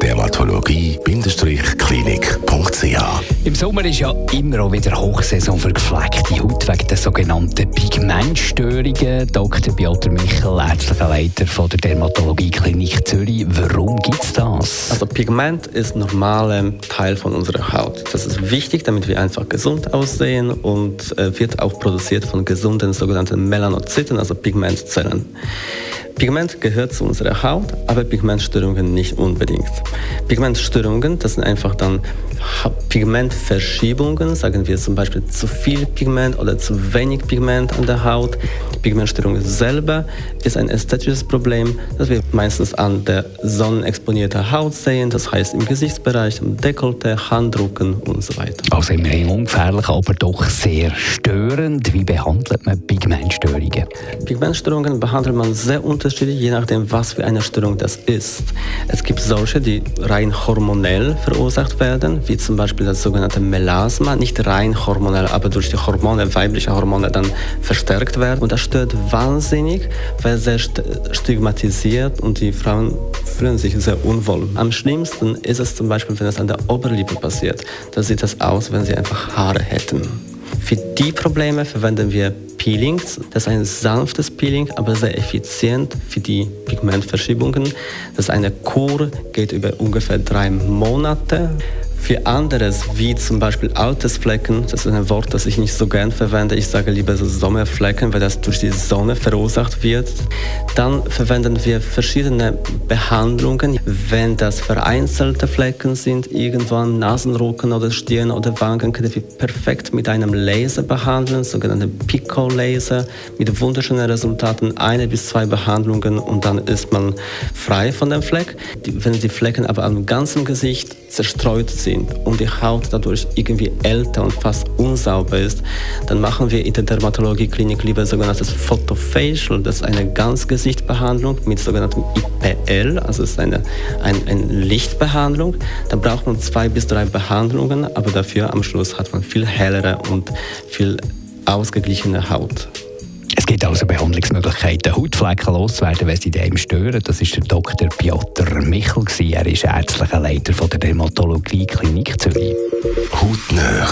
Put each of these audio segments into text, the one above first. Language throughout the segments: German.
dermatologie-klinik.ch. Im Sommer ist ja immer auch wieder Hochsaison für gepflegte Haut wegen der sogenannten Pigmentstörungen. Dr. Piotr Michel, ärztlicher Leiter von der Dermatologie Klinik Zürich. Warum gibt es das? Also Pigment ist ein normaler Teil von unserer Haut. Das ist wichtig, damit wir einfach gesund aussehen und äh, wird auch produziert von gesunden sogenannten Melanozyten, also Pigmentzellen. Pigment gehört zu unserer Haut, aber Pigmentstörungen nicht unbedingt. Pigmentstörungen, das sind einfach dann Pigmentverschiebungen, sagen wir zum Beispiel zu viel Pigment oder zu wenig Pigment an der Haut. Die Pigmentstörung selber ist ein ästhetisches Problem, das wir meistens an der sonnenexponierten Haut sehen, das heißt im Gesichtsbereich, im Dekolte, Handrücken und so weiter. Also immerhin ungefährlich, aber doch sehr störend. Wie behandelt man Pigmentstörungen? Pigmentstörungen behandelt man sehr unterschiedlich, je nachdem, was für eine Störung das ist. Es gibt solche, die rein hormonell verursacht werden, wie zum Beispiel das sogenannte Melasma, nicht rein hormonell, aber durch die Hormone, weibliche Hormone dann verstärkt werden. Und das stört wahnsinnig, weil sehr stigmatisiert und die Frauen fühlen sich sehr unwohl. Am schlimmsten ist es zum Beispiel, wenn es an der Oberlippe passiert. Da sieht es aus, wenn sie einfach Haare hätten. Für die Probleme verwenden wir Peelings. Das ist ein sanftes Peeling, aber sehr effizient für die Pigmentverschiebungen. Das ist eine Kur, geht über ungefähr drei Monate. Für anderes, wie zum Beispiel Altersflecken, das ist ein Wort, das ich nicht so gern verwende, ich sage lieber so Sommerflecken, weil das durch die Sonne verursacht wird. Dann verwenden wir verschiedene Behandlungen, wenn das vereinzelte Flecken sind, irgendwann Nasenrücken oder Stirn oder Wangen, können wir perfekt mit einem Laser behandeln, sogenannten Pico-Laser, mit wunderschönen Resultaten, eine bis zwei Behandlungen und dann ist man frei von dem Fleck. Wenn die Flecken aber am ganzen Gesicht zerstreut sind und die Haut dadurch irgendwie älter und fast unsauber ist, dann machen wir in der Dermatologie-Klinik lieber sogenanntes Photofacial. Das ist eine Ganzgesichtbehandlung mit sogenanntem IPL, also ist eine, ein, eine Lichtbehandlung. Da braucht man zwei bis drei Behandlungen, aber dafür am Schluss hat man viel hellere und viel ausgeglichene Haut. Es gibt also Behandlungsmöglichkeiten, Hautflecken loszuwerden, wenn sie dem stören. Das ist der Dr. Piotr Michel. Er ist ärztlicher Leiter der Dermatologie Klinik Zürich. Hautnöch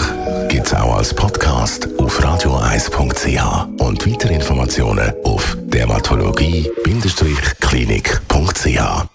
gibt es auch als Podcast auf radioeis.ch und weitere Informationen auf dermatologie-klinik.ch.